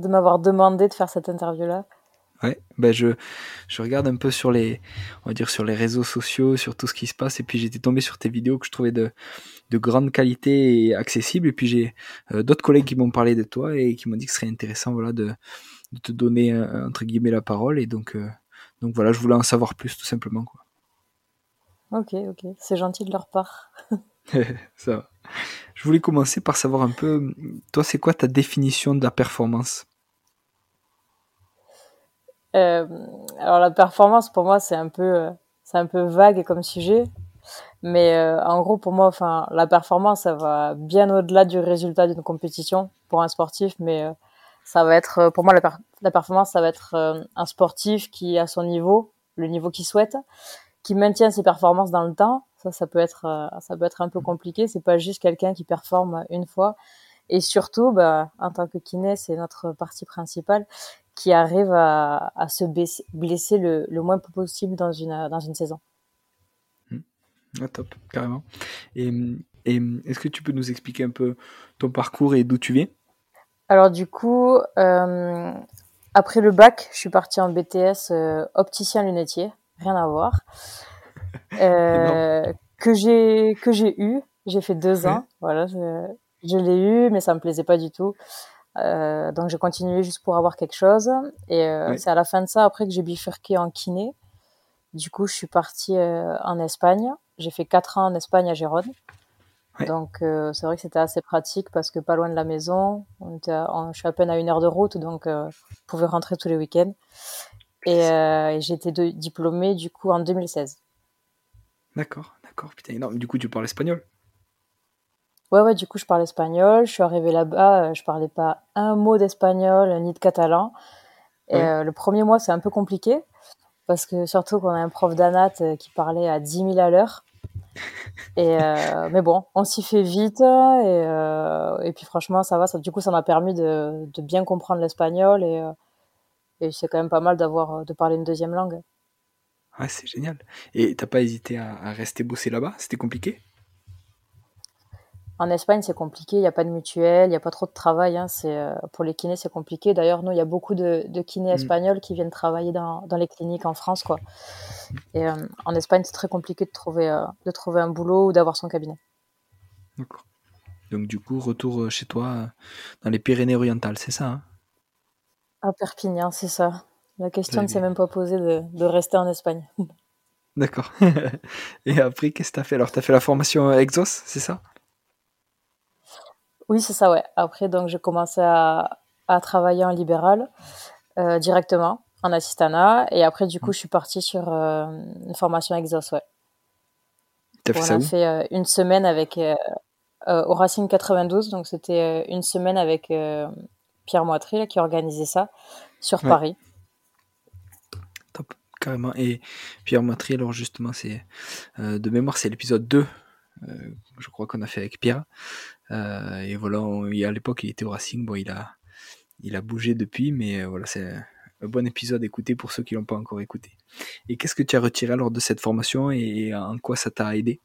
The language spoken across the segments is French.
de m'avoir demandé de faire cette interview-là. Ouais, ben je, je regarde un peu sur les, on va dire sur les réseaux sociaux, sur tout ce qui se passe, et puis j'étais tombé sur tes vidéos que je trouvais de, de grande qualité et accessibles, et puis j'ai euh, d'autres collègues qui m'ont parlé de toi et qui m'ont dit que ce serait intéressant, voilà, de, de te donner euh, entre guillemets la parole, et donc, euh, donc voilà, je voulais en savoir plus tout simplement, quoi. Ok, ok, c'est gentil de leur part. Ça va. Je voulais commencer par savoir un peu, toi, c'est quoi ta définition de la performance? Euh, alors la performance pour moi c'est un peu euh, c'est un peu vague comme sujet, mais euh, en gros pour moi enfin la performance ça va bien au-delà du résultat d'une compétition pour un sportif, mais euh, ça va être pour moi la, la performance ça va être un sportif qui a son niveau, le niveau qu'il souhaite, qui maintient ses performances dans le temps. Ça ça peut être ça peut être un peu compliqué. C'est pas juste quelqu'un qui performe une fois. Et surtout, bah, en tant que kiné, c'est notre partie principale qui arrive à, se blesser, le, moins possible dans une, dans une saison. Hmm. Ah, top, carrément. Et, et est-ce que tu peux nous expliquer un peu ton parcours et d'où tu viens? Alors du coup, euh, après le bac, je suis partie en BTS euh, opticien lunetier, rien à voir, euh, que j'ai que j'ai eu. J'ai fait deux ans, voilà, je, je l'ai eu, mais ça me plaisait pas du tout. Euh, donc j'ai continué juste pour avoir quelque chose. Et euh, c'est à la fin de ça, après que j'ai bifurqué en kiné. Du coup, je suis partie euh, en Espagne. J'ai fait quatre ans en Espagne à Gérone. Donc c'est vrai que c'était assez pratique parce que pas loin de la maison. On était je suis à peine à une heure de route, donc je pouvais rentrer tous les week-ends. Et, et j'ai été diplômée du coup en 2016. D'accord, d'accord. Putain, énorme. Du coup, tu parles espagnol Ouais, ouais, du coup, je parle espagnol. Je suis arrivée là-bas, euh, je parlais pas un mot d'espagnol ni de catalan. Et euh, le premier mois, c'est un peu compliqué parce que surtout qu'on a un prof d'anat euh, qui parlait à 10 000 à l'heure. Et mais bon, on s'y fait vite et, et puis franchement, ça va. Ça, du coup, ça m'a permis de, de bien comprendre l'espagnol et, et c'est quand même pas mal d'avoir de parler une deuxième langue. Ouais, c'est génial. Et t'as pas hésité à, à rester bosser là-bas? C'était compliqué? En Espagne, c'est compliqué, il n'y a pas de mutuelle, il n'y a pas trop de travail. Hein, euh, pour les kinés, c'est compliqué. D'ailleurs, nous, il y a beaucoup de, de kinés mm. espagnols qui viennent travailler dans, dans, les cliniques en France. Quoi. Et euh, en Espagne, c'est très compliqué de trouver, euh, de trouver un boulot ou d'avoir son cabinet. D'accord. Donc, du coup, retour chez toi dans les Pyrénées-Orientales, c'est ça hein? À Perpignan, c'est ça. La question ne s'est même pas posée de, de rester en Espagne. D'accord. Et après, qu'est-ce que tu as fait? Alors, tu as fait la formation Exos, c'est ça? Oui, c'est ça, ouais. Après, donc, j'ai commencé à, à travailler en libéral euh, directement, en assistanat. Et après, du coup, je suis partie sur euh, une formation Exos, ouais. T'as fait ça On a fait euh, une semaine avec au Racing 92. Donc, c'était une semaine avec Pierre Moitry, qui organisait ça sur Paris. Top, carrément. Et Pierre Moitry, alors justement, c'est de mémoire, c'est l'épisode 2 je crois qu'on a fait avec Pierre. Euh, et voilà, à l'époque, il était au Racing. Bon, il a, il a bougé depuis, mais euh, voilà, c'est un bon épisode à écouter pour ceux qui l'ont pas encore écouté. Et qu'est-ce que tu as retiré lors de cette formation et en quoi ça t'a aidé?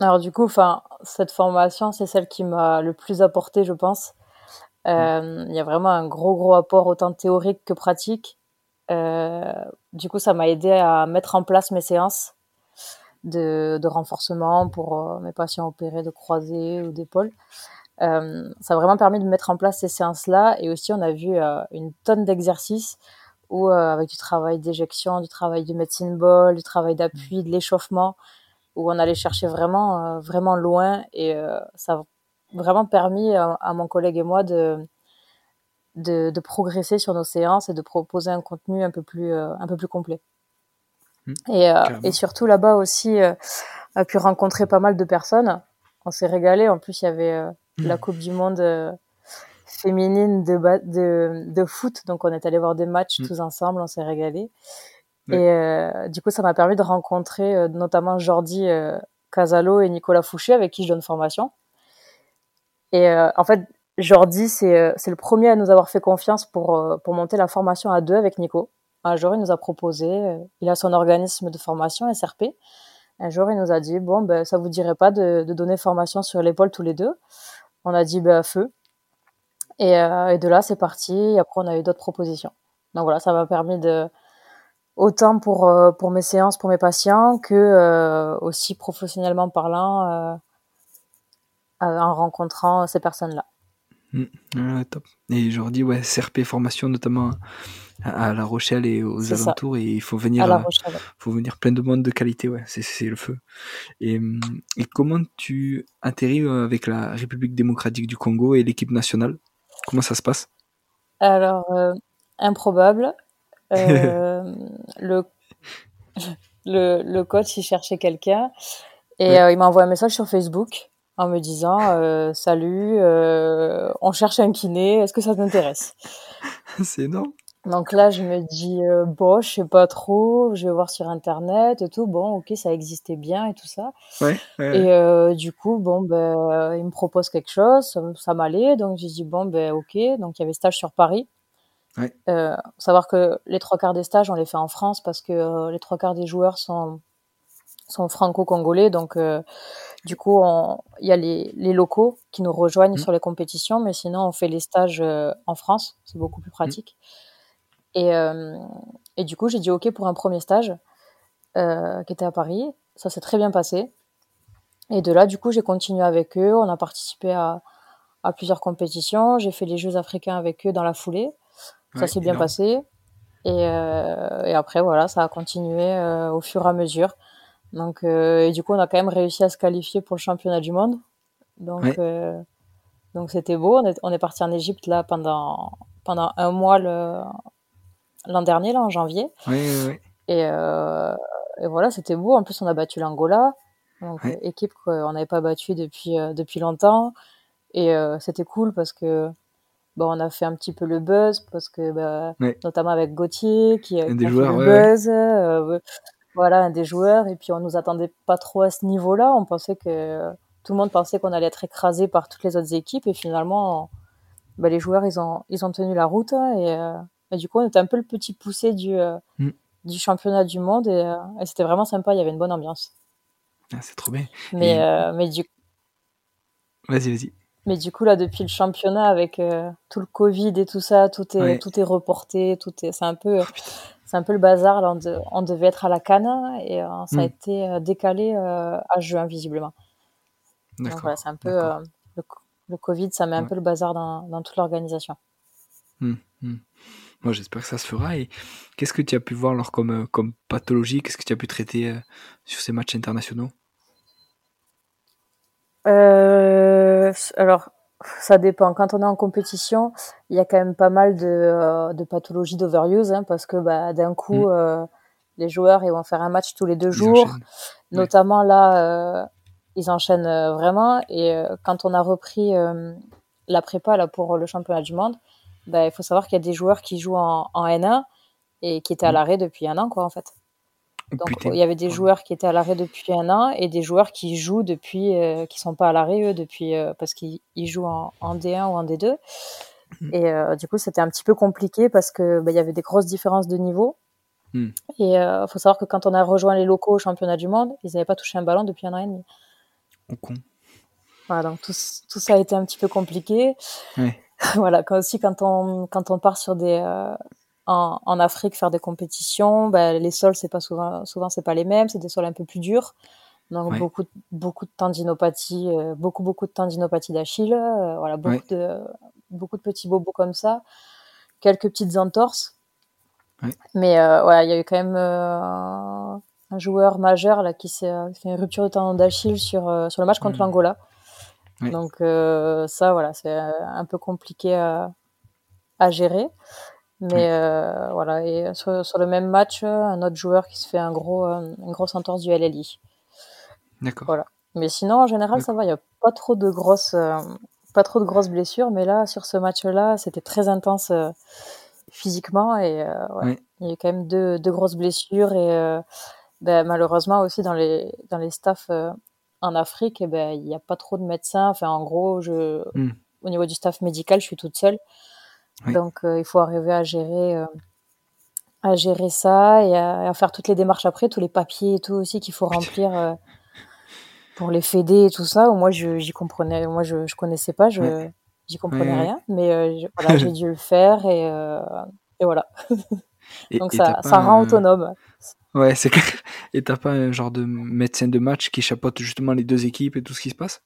Alors du coup, enfin, cette formation, c'est celle qui m'a le plus apporté, je pense. Euh, il y a vraiment un gros gros apport autant théorique que pratique. du coup, ça m'a aidé à mettre en place mes séances de, de renforcement pour euh, mes patients opérés de croisés ou d'épaule. Euh, ça a vraiment permis de mettre en place ces séances-là. Et aussi, on a vu euh, une tonne d'exercices où, euh, avec du travail d'éjection, du travail de médecine ball, du travail d'appui, de l'échauffement, où on allait chercher vraiment, vraiment loin. Et ça a vraiment permis à, mon collègue et moi de, de, de, progresser sur nos séances et de proposer un contenu un peu plus, un peu plus complet. Mmh. et, et, surtout là-bas aussi, a pu rencontrer pas mal de personnes. On s'est régalé. En plus, il y avait la Coupe du Monde euh, féminine de, de, de, foot. Donc, on est allé voir des matchs mm. tous ensemble, on s'est régalé. Et euh, du coup, ça m'a permis de rencontrer euh, notamment Jordi Casalo et Nicolas Fouché, avec qui je donne formation. Et en fait, Jordi, c'est le premier à nous avoir fait confiance pour, pour monter la formation à deux avec Nico. Un jour, il nous a proposé, il a son organisme de formation, SRP. Un jour, il nous a dit, bon, ben, ça vous dirait pas de, donner formation sur l'épaule tous les deux? On a dit bah, feu. Et, euh, et de là, c'est parti. Et après, on a eu d'autres propositions. Donc voilà, ça m'a permis de autant pour euh, mes séances, pour mes patients, que euh, aussi professionnellement parlant, en rencontrant ces personnes-là. Mmh. top. Et aujourd'hui, ouais, CRP formation notamment à, La Rochelle et aux alentours, et il faut venir, à faut venir plein de monde de qualité, ouais, c'est le feu. Et, mmh, et, comment tu atterris euh, avec la République démocratique du Congo et l'équipe nationale? Comment ça se passe? Alors, euh, improbable. Euh, le, le, le coach, il cherchait quelqu'un. Et il m'a envoyé un message sur Facebook en me disant euh, salut, euh, on cherche un kiné, est-ce que ça t'intéresse? C'est énorme. Donc là, je me dis euh, bon, je sais pas trop, je vais voir sur internet et tout. Bon, ok, ça existait bien et tout ça. Ouais, Et euh, du coup, bon, ben, il me propose quelque chose, ça, m'allait, donc j'ai dit bon, ben, ok. Donc il y avait stage sur Paris. Ouais. Euh, savoir que les trois quarts des stages, on les fait en France parce que euh, les trois quarts des joueurs sont sont franco-congolais, donc du coup, il y a les, les, locaux qui nous rejoignent mmh. sur les compétitions, mais sinon, on fait les stages euh, en France. C'est beaucoup plus pratique. Mmh. Et, euh, et, du coup, j'ai dit OK pour un premier stage euh, qui était à Paris. Ça s'est très bien passé. Et de là, du coup, j'ai continué avec eux. On a participé à, à plusieurs compétitions. J'ai fait les Jeux africains avec eux dans la foulée. Ça s'est bien passé. Et, euh, et, après, voilà, ça a continué euh, au fur et à mesure. Donc, euh, et du coup, on a quand même réussi à se qualifier pour le championnat du monde. Donc, donc c'était beau. On est, on est parti en Égypte là pendant pendant un mois l'an dernier là en janvier. Oui, oui, oui. Et, euh, et voilà, c'était beau. En plus, on a battu l'Angola, donc équipe qu'on n'avait pas battue depuis depuis longtemps. Et c'était cool parce que bon, on a fait un petit peu le buzz parce que bah, notamment avec Gauthier qui, a fait le buzz voilà, un des joueurs. Et puis on nous attendait pas trop à ce niveau-là. On pensait que tout le monde pensait qu'on allait être écrasé par toutes les autres équipes. Et finalement, bah, les joueurs, ils ont, ils ont tenu la route. Et, euh, et, du coup, on était un peu le petit poussé du, euh, mm. du championnat du monde. Et, euh, et c'était vraiment sympa. Il y avait une bonne ambiance. Ah, c'est trop bien. Mais, mais du Vas-y, vas-y. Mais du coup, là, depuis le championnat, avec tout le Covid et tout ça, tout est, tout est reporté, tout est, c'est un peu, oh, c'est un peu le bazar. Là, on, devait être à la Cannes et euh, ça a hmm. été euh, décalé euh, à juin, visiblement. Donc voilà, c'est un peu le, Covid, ça met un peu le bazar dans, toute l'organisation. Hmm. Moi, j'espère que ça se fera. Et qu'est-ce que tu as pu voir alors comme, comme pathologie? Qu'est-ce que tu as pu traiter sur ces matchs internationaux? Alors, ça dépend. Quand on est en compétition, il y a quand même pas mal de, euh, de pathologies d'overuse, hein, parce que bah, d'un coup, mm. euh, les joueurs ils vont faire un match tous les deux jours. Notamment là, euh, ils enchaînent vraiment. Et quand on a repris la prépa là pour le championnat du monde, bah, il faut savoir qu'il y a des joueurs qui jouent en, en N1 et qui étaient à mm. l'arrêt depuis un an, quoi, en fait. Donc il y avait des joueurs qui étaient à l'arrêt depuis un an et des joueurs qui jouent depuis, euh, qui sont pas à l'arrêt eux depuis euh, parce qu'ils jouent en, D1 ou en D2. Mhm. Et euh, du coup c'était un petit peu compliqué parce que bah, il y avait des grosses différences de niveau. Mhm. Et il faut savoir que quand on a rejoint les locaux au championnat du monde, ils n'avaient pas touché un ballon depuis un an et demi. Con. Voilà, donc tout, tout, ça a été un petit peu compliqué. voilà, quand aussi quand on quand on part sur des en, en, Afrique faire des compétitions, bah, les sols c'est pas souvent souvent c'est pas les mêmes, c'est des sols un peu plus durs. Donc beaucoup, beaucoup de tendinopathie, beaucoup, beaucoup de tendinopathie d'Achille, voilà, beaucoup, de, beaucoup de petits bobos comme ça, quelques petites entorses. Mais voilà, il y a eu quand même un joueur majeur là, qui s'est fait une rupture de tendon d'Achille sur, sur le match contre l'Angola. Donc ça, voilà, c'est un peu compliqué à, à gérer. Mais euh, voilà, et sur, sur, le même match, un autre joueur qui se fait un gros, euh, une grosse entorse du LLI. D'accord. Voilà. Mais sinon, en général, ça va. Il n'y a pas trop de grosses, euh, pas trop de grosses blessures. Mais là, sur ce match-là, c'était très intense physiquement et ouais, il y a quand même deux, deux grosses blessures et ben, malheureusement aussi dans les dans les staffs en Afrique, eh ben il n'y a pas trop de médecins. Enfin, en gros, je hmm. au niveau du staff médical, je suis toute seule. Donc, euh, il faut arriver à gérer, euh, à gérer ça et à, faire toutes les démarches après, tous les papiers et tout aussi qu'il faut remplir euh, pour les fédés et tout ça. Moi, j'y comprenais, moi, je, je connaissais pas, je, j'y comprenais rien, mais voilà, j'ai dû le faire et, et voilà. Donc, ça, ça rend autonome. Ouais, c'est clair. Et t'as pas un genre de médecin de match qui chapeaute justement les deux équipes et tout ce qui se passe?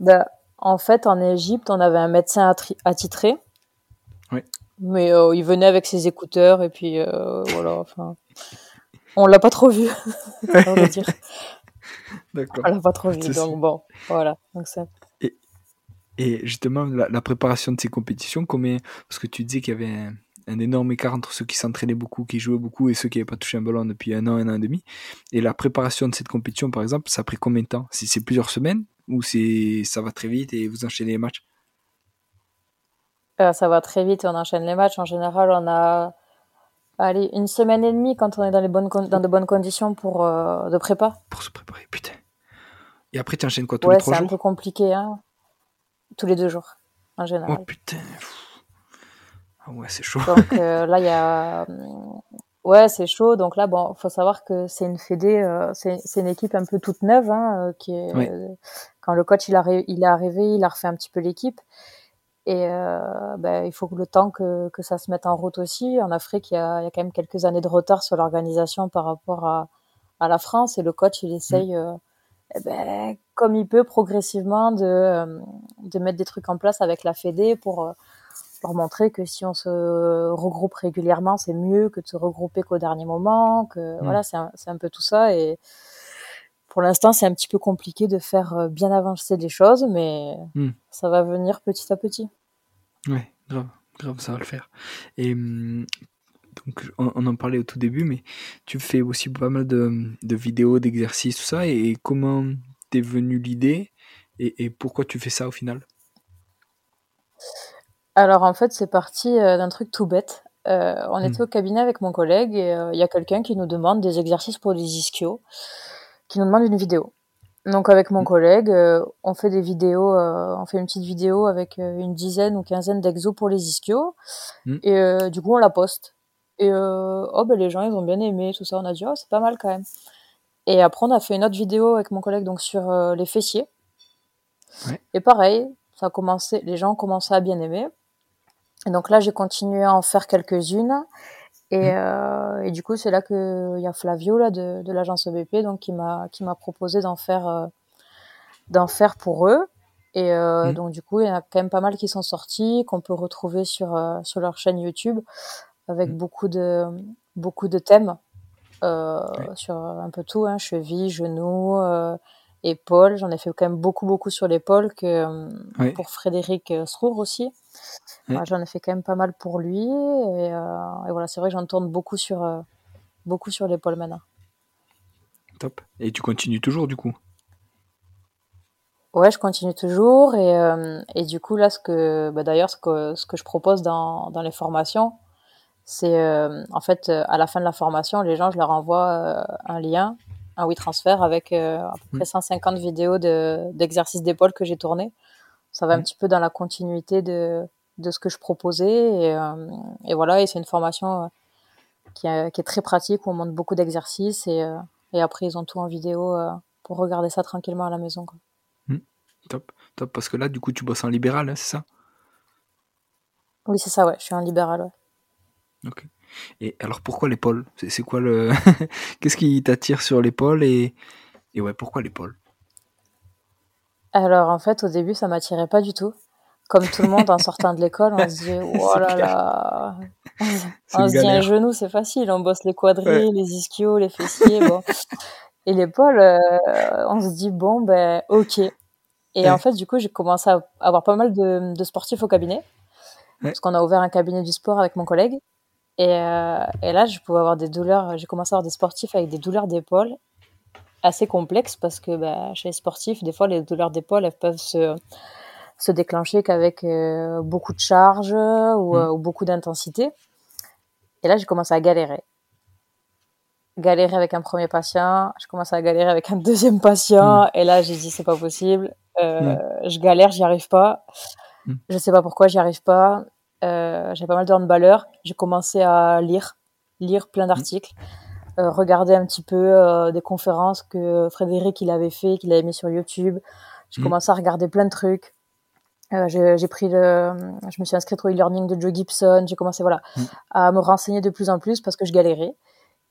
Bah, en fait, en Égypte, on avait un médecin attitré. Oui. Mais euh, il venait avec ses écouteurs et puis euh, voilà. Enfin, on l'a pas trop vu, on va dire. D'accord. On l'a pas trop vu, donc bon, voilà. Donc et, et, justement, la, préparation de ces compétitions, combien Parce que tu disais qu'il y avait un, un, énorme écart entre ceux qui s'entraînaient beaucoup, qui jouaient beaucoup, et ceux qui n'avaient pas touché un ballon depuis un an, un an et demi. Et la préparation de cette compétition, par exemple, ça a pris combien de temps? Si c'est plusieurs semaines ou c'est ça va très vite et vous enchaînez les matchs? Euh, Ça va très vite et on enchaîne les matchs. En général, on a allez, une semaine et demie quand on est dans, les bonnes dans de bonnes conditions pour euh, de prépa. Pour se préparer, putain. Et après, tu enchaînes quoi tous les trois jours c'est un peu compliqué, hein. Tous les deux jours, en général. Oh putain. Ah ouais, c'est chaud. Donc euh, là, il y a Ouais, c'est chaud. Donc là, bon, faut savoir que c'est une fédé, euh, c'est une équipe un peu toute neuve, hein, euh, qui est, euh, quand le coach il, il est arrivé, il a refait un petit peu l'équipe. Et euh, ben, il faut que le temps que, que ça se mette en route aussi. En Afrique, il y a, il y a quand même quelques années de retard sur l'organisation par rapport à, à la France. Et le coach, il essaye, mm. eh ben, comme il peut, progressivement, de, de mettre des trucs en place avec la fédé pour leur montrer que si on se regroupe régulièrement, c'est mieux que de se regrouper qu'au dernier moment, que mm. voilà, c'est un, un, peu tout ça. Et pour l'instant, c'est un petit peu compliqué de faire euh, bien avancer les choses, mais mm. ça va venir petit à petit. Ouais, grave, grave, ça va le faire. Et mm, donc, on, en parlait au tout début, mais tu fais aussi pas mal de, de vidéos, d'exercices, tout ça. Et, comment t'es venue l'idée et, et pourquoi tu fais ça au final? Alors en fait, c'est parti, euh, d'un truc tout bête. Euh, on était mmh. au cabinet avec mon collègue et euh, il y a quelqu'un qui nous demande des exercices pour les ischios, qui nous demande une vidéo. Donc avec mon mmh. collègue, on fait des vidéos, on fait une petite vidéo avec, une dizaine ou quinzaine d'exos pour les ischios mmh. et du coup on la poste et oh ben les gens ils ont bien aimé tout ça. On a dit: «Oh c'est pas mal quand même» et après on a fait une autre vidéo avec mon collègue donc sur, les fessiers et pareil, ça a commencé les gens commençaient à bien aimer et donc là, j'ai continué à en faire quelques-unes. Et, mmh. euh, et, du coup, c'est là que il y a Flavio là de, de l'agence EBP donc qui m'a proposé d'en faire euh, d'en faire pour eux. Et euh, mmh. donc du coup, il y en a quand même pas mal qui sont sortis qu'on peut retrouver sur euh, sur leur chaîne YouTube avec mmh. beaucoup de beaucoup de thèmes euh, sur un peu tout, hein, cheville, genoux, épaules. J'en ai fait quand même beaucoup beaucoup sur l'épaule que pour Frédéric Srour aussi. J'en ai fait quand même pas mal pour lui. Et, euh, voilà, c'est vrai que j'en tourne beaucoup sur, euh, beaucoup sur l'épaule maintenant. Top. Et tu continues toujours du coup? Ouais, je continue toujours. Et, euh, et du coup, là, ce que, bah, d'ailleurs, ce que, ce que je propose dans, dans les formations, c'est en fait, à la fin de la formation, les gens, je leur envoie un lien, un WeTransfer avec à peu près 150 mmh. vidéos d'exercices d'épaule que j'ai tournées. Ça va un mmh. petit peu dans la continuité de, de ce que je proposais. Et, euh, et voilà, et c'est une formation euh, qui, qui, est très pratique où on montre beaucoup d'exercices et, euh, et, après ils ont tout en vidéo pour regarder ça tranquillement à la maison. Quoi. Mmh. top, top, parce que là, du coup, tu bosses en libéral, hein, c'est ça? Oui, c'est ça, ouais, je suis en libéral, ouais. Ok. Et alors pourquoi l'épaule? C'est quoi le. Qu'est-ce qui t'attire sur l'épaule et, Et ouais, pourquoi l'épaule? Alors en fait, au début, ça m'attirait pas du tout. Comme tout le monde, en sortant de l'école, on se dit, oh là là, on se dit un genou, c'est facile, on bosse les quadrilles, les ischios, les fessiers, bon. Et l'épaule, euh, on se dit, bon, ben, ok. Et en fait, du coup, j'ai commencé à avoir pas mal de, de sportifs au cabinet. Parce qu'on a ouvert un cabinet du sport avec mon collègue. Et, euh, et là, je pouvais avoir des douleurs, j'ai commencé à avoir des sportifs avec des douleurs d'épaule assez complexes parce que ben, chez les sportifs, des fois, les douleurs d'épaule, elles peuvent se se déclencher qu'avec euh, beaucoup de charge ou, mm. euh, ou beaucoup d'intensité. Et là, j'ai commencé à galérer. Galérer avec un premier patient, je commence à galérer avec un deuxième patient, mm. et là, j'ai dit, c'est pas possible. Euh, mm. Je galère, j'y arrive pas. Je sais pas pourquoi j'y arrive pas. Euh, j'ai pas mal de handballeurs. J'ai commencé à lire, lire plein d'articles, euh, regarder un petit peu des conférences que Frédéric il avait fait, qu'il avait mis sur YouTube. J'ai commencé à regarder plein de trucs. Euh, j'ai pris le, je me suis inscrite au e-learning de Joe Gibson. J'ai commencé voilà mm. à me renseigner de plus en plus parce que je galérais.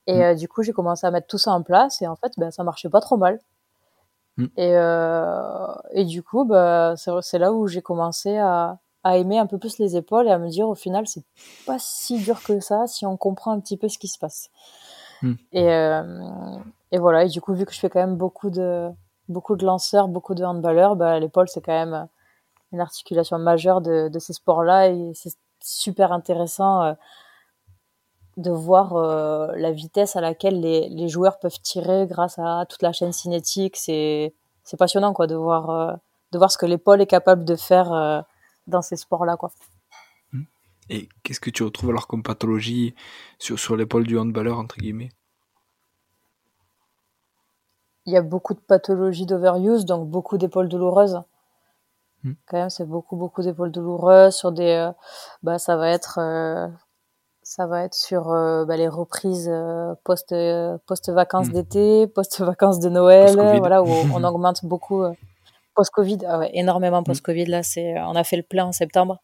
Et euh, du coup, j'ai commencé à mettre tout ça en place et en fait, ben, ça marchait pas trop mal. Et, euh, et du coup, bah, c'est là où j'ai commencé à, à aimer un peu plus les épaules et à me dire au final, c'est pas si dur que ça si on comprend un petit peu ce qui se passe. Et, euh, et voilà. Et du coup, vu que je fais quand même beaucoup de beaucoup de lanceurs, beaucoup de handballeurs, bah, l'épaule c'est quand même une articulation majeure de, de ces sports-là et c'est super intéressant euh, de voir euh, la vitesse à laquelle les, les, joueurs peuvent tirer grâce à toute la chaîne cinétique. C'est passionnant quoi de voir euh, de voir ce que l'épaule est capable de faire dans ces sports-là quoi. Mmh. Et qu'est-ce que tu retrouves alors comme pathologie sur, sur l'épaule du handballeur entre guillemets? Il y a beaucoup de pathologies d'overuse, donc beaucoup d'épaules douloureuses. Mmh. Quand même, c'est beaucoup, beaucoup d'épaules douloureuses sur des, euh, bah, ça va être, euh, ça va être sur euh, bah, les reprises post, post vacances mmh. d'été, post vacances de Noël, voilà, où on augmente beaucoup post Covid, ah ouais, énormément mmh. post Covid. Là, c'est, on a fait le plein en septembre.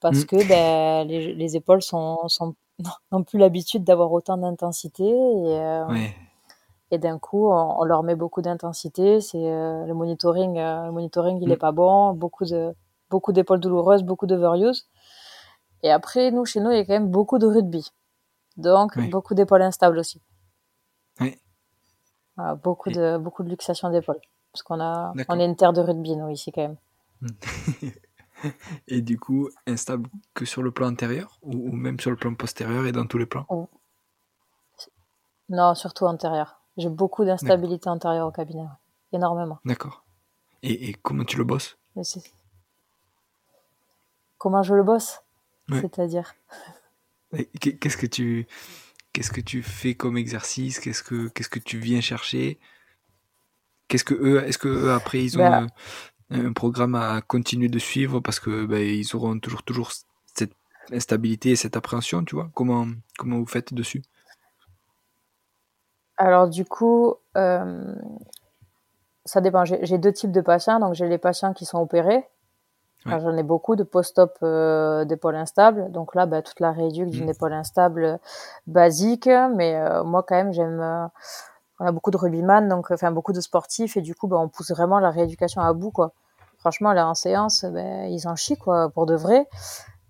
Parce que ben, les, les épaules sont, sont n'ont plus l'habitude d'avoir autant d'intensité et ouais. et d'un coup on, leur met beaucoup d'intensité. C'est euh, le monitoring euh, le monitoring il est mm. pas bon. Beaucoup de beaucoup d'épaules douloureuses beaucoup d'overuse et après nous chez nous il y a quand même beaucoup de rugby. Donc beaucoup d'épaules instables aussi. Oui. beaucoup de beaucoup de luxation d'épaules parce qu'on a on est une terre de rugby nous ici quand même. Et du coup instable que sur le plan antérieur ou, même sur le plan postérieur et dans tous les plans? Non surtout antérieur j'ai beaucoup d'instabilité antérieure au cabinet, énormément. D'accord. Et, comment tu le bosses? Comment je le bosse? C'est-à-dire Qu'est-ce que tu qu'est-ce que tu fais comme exercice? Qu'est-ce que qu'est-ce que tu viens chercher? Qu'est-ce que eux est-ce que eux, après ils ont ben un, programme à continuer de suivre parce que ben, ils auront toujours toujours cette instabilité et cette appréhension, tu vois? Comment comment vous faites dessus? Alors du coup, euh, ça dépend. J'ai deux types de patients. Donc j'ai les patients qui sont opérés. J'en ai beaucoup de post-op euh, d'épaule instable. Donc là, bah, toute la réduction d'une mmh. épaule instable basique. Mais euh, moi, quand même, j'aime. On a beaucoup de rugbyman, donc enfin beaucoup de sportifs, et du coup, bah, on pousse vraiment la rééducation à bout, quoi. Franchement, là en séance, bah, ils en chient, quoi, pour de vrai.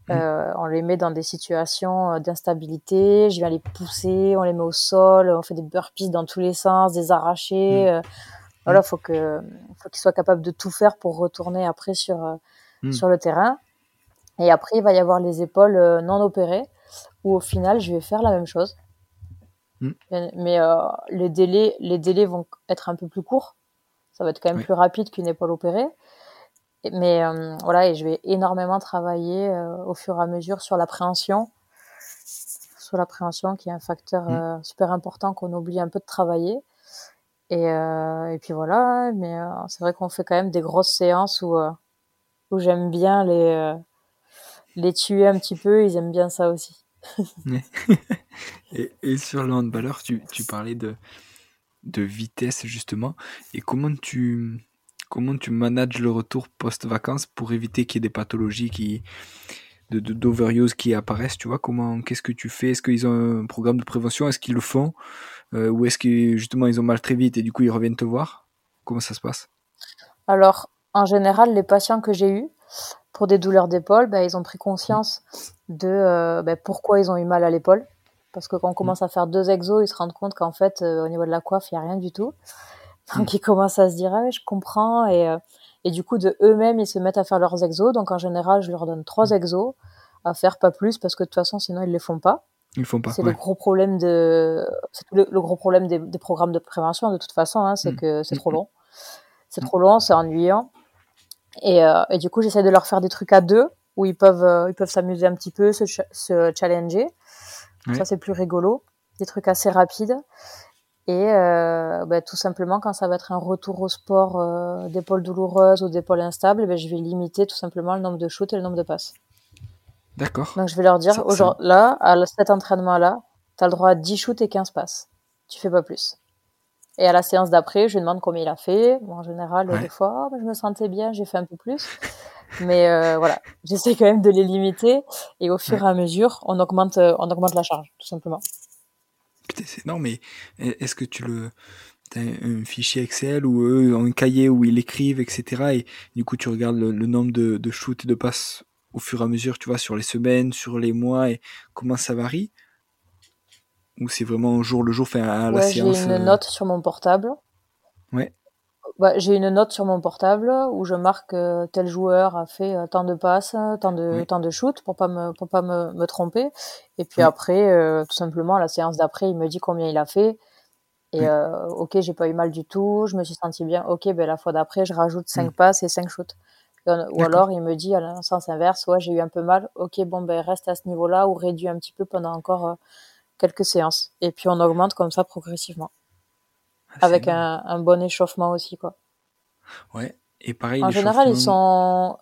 Mm. Euh, on les met dans des situations euh, d'instabilité, je viens les pousser, on les met au sol, on fait des burpees dans tous les sens, des arrachés. Mm. Euh, voilà, faut que faut qu'ils soient capables de tout faire pour retourner après sur mm. sur le terrain. Et après, il va y avoir les épaules non opérées où au final, je vais faire la même chose. Mais les délais les délais vont être un peu plus courts. Ça va être quand même plus rapide qu'une épaule opérée. Mais euh, voilà, et je vais énormément travailler euh, au fur et à mesure sur l'appréhension, sur l'appréhension qui est un facteur mmh. euh, super important qu'on oublie un peu de travailler. Et, et puis voilà, mais c'est vrai qu'on fait quand même des grosses séances où, où j'aime bien les, les tuer un petit peu, ils aiment bien ça aussi. et, sur le handballeur, tu, parlais de, de vitesse justement, et comment tu comment tu manages le retour post-vacances pour éviter qu'il y ait des pathologies qui, qui apparaissent, tu vois? Comment, qu'est-ce que tu fais? Est-ce qu'ils ont un programme de prévention? Est-ce qu'ils le font? Euh, Ou est-ce que justement ils ont mal très vite et du coup ils reviennent te voir? Comment ça se passe? Alors, en général, les patients que j'ai eus pour des douleurs d'épaule, ben, ils ont pris conscience de euh, ben, pourquoi ils ont eu mal à l'épaule. Parce que quand on commence à faire deux exos, ils se rendent compte qu'en fait, euh, au niveau de la coiffe, il n'y a rien du tout. Donc, ils commencent à se dire, ah, je comprends. Et, et du coup, de eux-mêmes, ils se mettent à faire leurs exos. Donc en général, je leur donne trois mm. exos à faire, pas plus, parce que de toute façon, sinon ils les font pas. Ils font pas. C'est le gros problème de, c'est le, gros problème des, des, programmes de prévention de toute façon, hein, c'est mm. que c'est trop mm. long. C'est trop long, c'est ennuyant. Et, euh, et, du coup, j'essaie de leur faire des trucs à deux où ils peuvent, euh, ils peuvent s'amuser un petit peu, se, se challenger. Ça, c'est plus rigolo. Des trucs assez rapides. Et euh, bah, tout simplement, quand ça va être un retour au sport euh, d'épaule douloureuse ou d'épaule instable, bah, je vais limiter tout simplement le nombre de shoots et le nombre de passes. D'accord. Donc je vais leur dire, aujourd'hui, là, à cet entraînement-là, tu as le droit à 10 shoots et 15 passes. Tu fais pas plus. Et à la séance d'après, je lui demande combien il a fait. en général, des fois, oh, je me sentais bien, j'ai fait un peu plus. Mais euh, voilà, j'essaie quand même de les limiter. Et au fur et à mesure, on augmente, on augmente la charge, tout simplement c'est énorme, mais est-ce que tu le. As un fichier Excel ou eux un cahier où ils écrivent, etc. Et du coup, tu regardes le, nombre de, de shoots et de passes au fur et à mesure, tu vois, sur les semaines, sur les mois et comment ça varie? Ou c'est vraiment au jour le jour, fait à la séance J'ai une euh, note sur mon portable. Ouais. Bah, j'ai une note sur mon portable où je marque euh, tel joueur a fait euh, tant de passes, tant de tant de shoots pour pas me pour pas me, me tromper. Et puis après, euh, tout simplement, à la séance d'après, il me dit combien il a fait. Et ok, j'ai pas eu mal du tout, je me suis senti bien. Ok, ben la fois d'après, je rajoute 5 mm. passes et 5 shoots. Ou alors il me dit à la sens inverse, ouais, j'ai eu un peu mal. Ok, bon ben reste à ce niveau-là ou réduis un petit peu pendant encore quelques séances. Et puis on augmente comme ça progressivement. Ah, avec un, un, bon échauffement aussi, quoi. Ouais. Et pareil. En général, ils sont.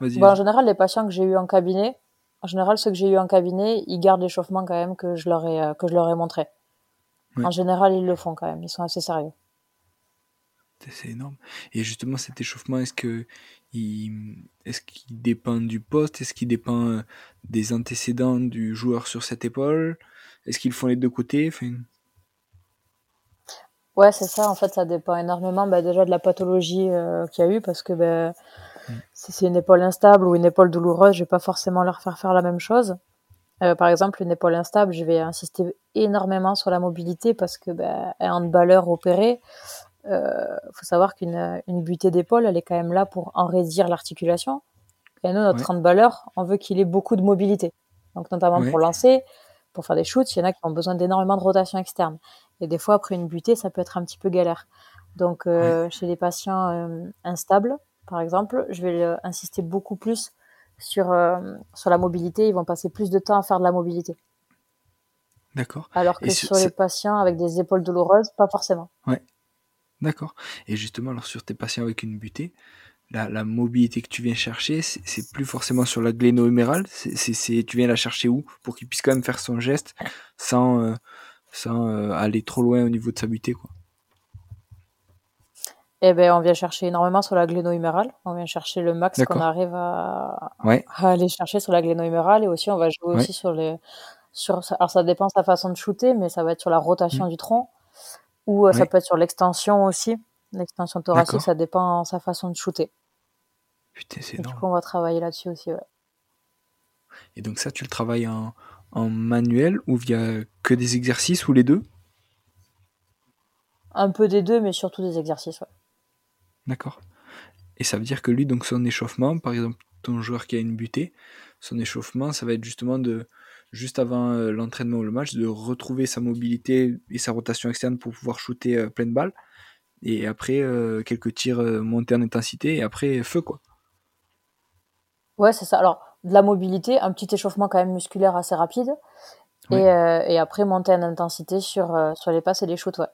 Bon, en général, les patients que j'ai eu en cabinet, en général, ceux que j'ai eu en cabinet, ils gardent l'échauffement quand même que je leur ai, euh, que je leur ai montré. En général, ils le font quand même. Ils sont assez sérieux. C'est énorme. Et justement, cet échauffement, est-ce que il, est-ce qu'il dépend du poste? Est-ce qu'il dépend euh, des antécédents du joueur sur cette épaule? Est-ce qu'ils font les deux côtés? Enfin... Ouais, c'est ça. En fait, ça dépend énormément bah, déjà de la pathologie euh, qu'il y a eu, parce que bah, si c'est une épaule instable ou une épaule douloureuse, je vais pas forcément leur faire faire la même chose. Euh, par exemple, une épaule instable, je vais insister énormément sur la mobilité parce que bah, un handballeur opéré, faut savoir qu'une une butée d'épaule, elle est quand même là pour enraidir l'articulation. Et nous, notre handballeur, on veut qu'il ait beaucoup de mobilité. Donc, notamment pour lancer, pour faire des shoots, il y en a qui ont besoin d'énormément de rotation externe. Et des fois, après une butée, ça peut être un petit peu galère. Donc, euh, chez les patients euh, instables, par exemple, je vais euh, insister beaucoup plus sur, sur la mobilité. Ils vont passer plus de temps à faire de la mobilité. D'accord. Alors que sur les patients avec des épaules douloureuses, pas forcément. Ouais. D'accord. Et justement, alors sur tes patients avec une butée, la, la mobilité que tu viens chercher, c'est plus forcément sur la gléno-humérale? C'est, tu viens la chercher où? Pour qu'il puisse quand même faire son geste sans, sans euh, aller trop loin au niveau de sa butée, quoi. Eh ben, on vient chercher énormément sur la gléno-humérale. On vient chercher le max qu'on arrive à... aller chercher sur la gléno-humérale et aussi on va jouer aussi sur les sur alors ça dépend de sa façon de shooter mais ça va être sur la rotation mm. du tronc ou euh, ça peut être sur l'extension aussi. L'extension thoracique, ça dépend de sa façon de shooter. Putain, c'est Du coup, on va travailler là-dessus aussi, ouais. Et donc ça, tu le travailles en, en manuel ou via que des exercices ou les deux? Un peu des deux, mais surtout des exercices, ouais. D'accord. Et ça veut dire que lui, donc son échauffement, par exemple, ton joueur qui a une butée, son échauffement, ça va être justement de, juste avant euh, l'entraînement ou le match, de retrouver sa mobilité et sa rotation externe pour pouvoir shooter euh, pleine balle. Et après, euh, quelques tirs montés en intensité et après, feu, quoi. Ouais, c'est ça. Alors, de la mobilité, un petit échauffement quand même musculaire assez rapide. Et, euh, et, après monter en intensité sur, euh, sur les passes et les shoots, ouais.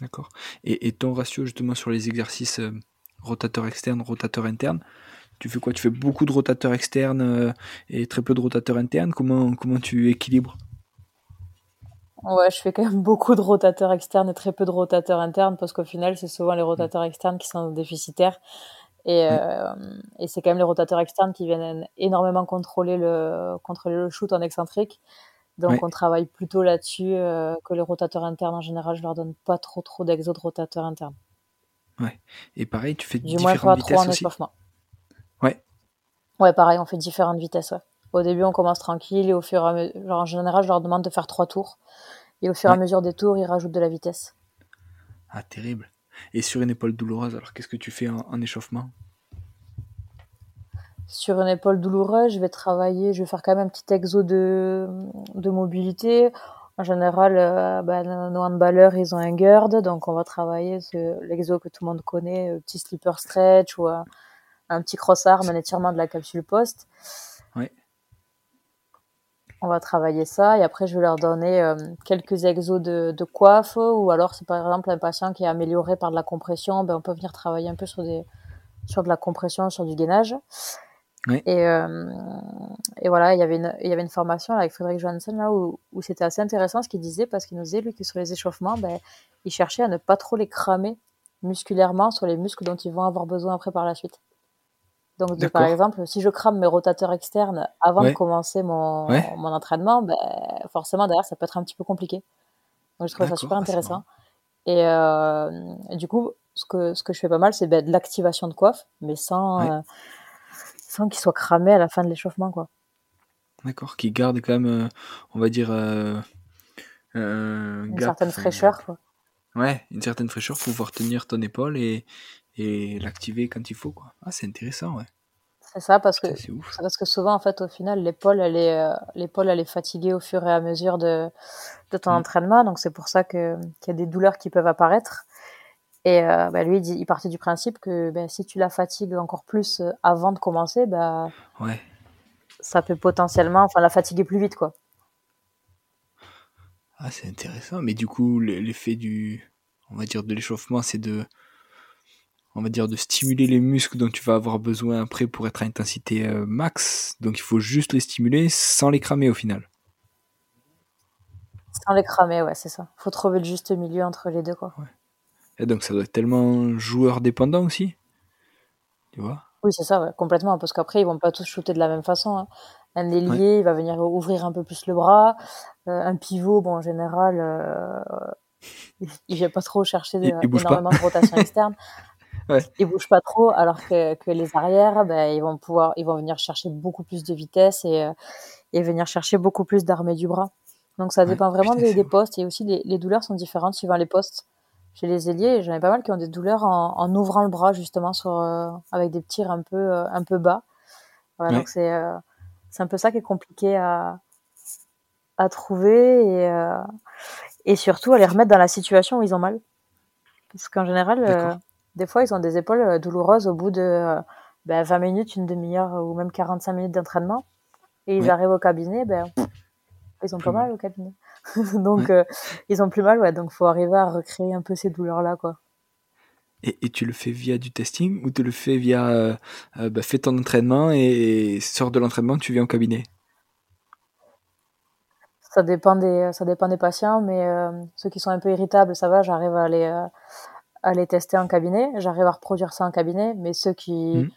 D'accord. Et, et, ton ratio justement sur les exercices euh, rotateur externe, rotateur interne, tu fais quoi? Tu fais beaucoup de rotateurs externes et très peu de rotateurs internes comment, comment tu équilibres? Ouais, je fais quand même beaucoup de rotateurs externes et très peu de rotateurs internes parce qu'au final, c'est souvent les rotateurs externes qui sont déficitaires Et, et c'est quand même les rotateurs externes qui viennent énormément contrôler le, contrôler le shoot en excentrique. Donc on travaille plutôt là-dessus que les rotateurs internes. En général, je leur donne pas trop trop d'exos de rotateurs internes. Ouais. Et pareil, tu fais du moins pas trop en échauffement. Ouais. Pareil, on fait différentes vitesses. Au début, on commence tranquille et au fur et à mesure, en général, je leur demande de faire trois tours. Et au fur et à mesure des tours, ils rajoutent de la vitesse. Ah, terrible. Et sur une épaule douloureuse, alors qu'est-ce que tu fais en, échauffement? Sur une épaule douloureuse, je vais travailler, je vais faire quand même un petit exo de, de mobilité. En général, euh, bah, nos handballeurs, ils ont un GERD, donc on va travailler l'exo que tout le monde connaît, petit slipper stretch ou un, petit cross-arm, un étirement de la capsule post. Oui. On va travailler ça et après je vais leur donner euh, quelques exos de, de, coiffe ou alors c'est par exemple un patient qui est amélioré par de la compression, ben on peut venir travailler un peu sur des sur de la compression, sur du gainage. Et, euh, et voilà, il y avait une, il y avait une formation avec Frédéric Johansen là où, où c'était assez intéressant ce qu'il disait parce qu'il nous disait lui que sur les échauffements, ben, il cherchait à ne pas trop les cramer musculairement sur les muscles dont ils vont avoir besoin après par la suite. Donc par exemple, si je crame mes rotateurs externes avant de commencer mon, mon entraînement, ben, forcément derrière ça peut être un petit peu compliqué. Donc je trouve ça super intéressant. Et, euh, du coup, ce que, ce que je fais pas mal, c'est ben, de l'activation de coiffe, mais sans, euh, sans qu'il soit cramé à la fin de l'échauffement, quoi. D'accord, qui garde quand même, euh, on va dire, une certaine fraîcheur, quoi. Ouais, une certaine fraîcheur pour pouvoir tenir ton épaule et, et l'activer quand il faut, quoi. Ah, c'est intéressant, ouais. C'est ça, parce que, parce que souvent, en fait, au final, l'épaule, elle est, euh, l'épaule, elle est fatiguée au fur et à mesure de, de ton mm. entraînement. Donc, c'est pour ça que, qu'il y a des douleurs qui peuvent apparaître. Et euh, bah, lui, il, il, partait du principe que bah, si tu la fatigues encore plus euh, avant de commencer, bah, ouais. ça peut potentiellement enfin, la fatiguer plus vite. quoi. Ah, c'est intéressant. Mais du coup, l'effet du, on va dire, de l'échauffement, c'est de, on va dire, de stimuler les muscles dont tu vas avoir besoin après pour être à intensité euh, max. Donc, il faut juste les stimuler sans les cramer au final. Sans les cramer, ouais, c'est ça. faut trouver le juste milieu entre les deux, quoi. Ouais. Et donc ça doit être tellement joueur dépendant aussi. Tu vois? Oui, c'est ça, complètement. Parce qu'après, ils vont pas tous shooter de la même façon. Hein. Un ailier, il va venir ouvrir un peu plus le bras. Euh, un pivot, bon, en général, euh, il vient pas trop chercher de, énormément de rotation externe. Ouais. Il bouge pas trop, alors que, que les arrières, ben, ils vont pouvoir, ils vont venir chercher beaucoup plus de vitesse et, euh, et venir chercher beaucoup plus d'armée du bras. Donc ça dépend vraiment des, postes et aussi les, les, douleurs sont différentes suivant les postes chez les ailiers, j'en ai pas mal qui ont des douleurs en, en ouvrant le bras justement sur euh, avec des tirs un peu euh, un peu bas. Voilà, donc c'est euh, c'est un peu ça qui est compliqué à à trouver et et surtout à les remettre dans la situation où ils ont mal. Parce qu'en général, des fois, ils ont des épaules douloureuses au bout de ben, 20 minutes, une demi-heure ou même 45 minutes d'entraînement. Et ils arrivent au cabinet, ben, ils ont pas mal au cabinet. donc, euh, ils ont plus mal, ouais. Donc, faut arriver à recréer un peu ces douleurs-là, quoi. Et, et, tu le fais via du testing ou tu le fais via euh, euh, bah, fais ton entraînement et, sors de l'entraînement, tu viens au cabinet? Ça dépend des ça dépend des patients mais ceux qui sont un peu irritables ça va j'arrive à les à les tester en cabinet j'arrive à reproduire ça en cabinet mais ceux qui mmh.